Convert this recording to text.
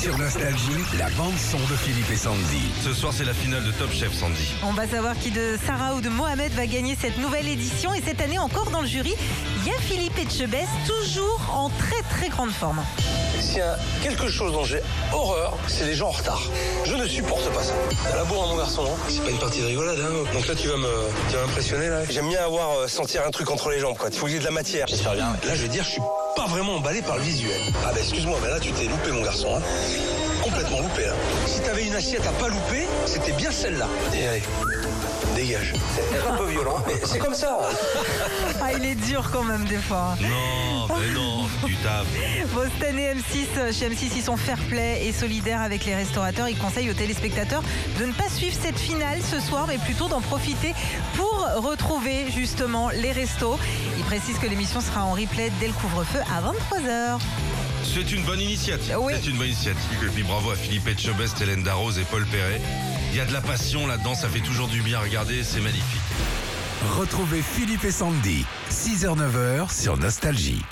Sur Nostalgie, la bande-son de Philippe et Sandy. Ce soir, c'est la finale de Top Chef, Sandy. On va savoir qui de Sarah ou de Mohamed va gagner cette nouvelle édition. Et cette année, encore dans le jury, il y a Philippe Etchebest, toujours en très très grande forme. S'il y a quelque chose dont j'ai horreur, c'est les gens en retard. Je ne supporte pas ça. T'as la bourre, mon garçon. hein c'est pas une partie de rigolade. Hein Donc là, tu vas me, tu vas m'impressionner. Là. J'aime bien avoir euh, sentir un truc entre les jambes. Quoi. Il faut qu'il y ait de la matière. J'espère bien. Là, je vais dire, je suis pas vraiment emballé par le visuel. Ah bah excuse-moi, mais là, tu t'es loupé, mon garçon. Hein Complètement loupé. Là. Si t'avais une assiette à pas louper, c'était bien celle-là. Et allez, dégage. C'est un peu violent, mais c'est comme ça. Ah, il est dur quand même des fois. Non, mais non, Bon, cette année, M6, euh, chez M6, ils sont fair play et solidaires avec les restaurateurs. Ils conseillent aux téléspectateurs de ne pas suivre cette finale ce soir, mais plutôt d'en profiter pour retrouver justement les restos. Ils précisent que l'émission sera en replay dès le couvre-feu à 23h. C'est une bonne initiative. Oui. C'est une bonne initiative. Et puis bravo à Philippe Etchebest, Hélène Darroze et Paul Perret. Il y a de la passion là-dedans, ça fait toujours du bien à regarder, c'est magnifique. Retrouvez Philippe et Sandy, 6h-9h sur Nostalgie.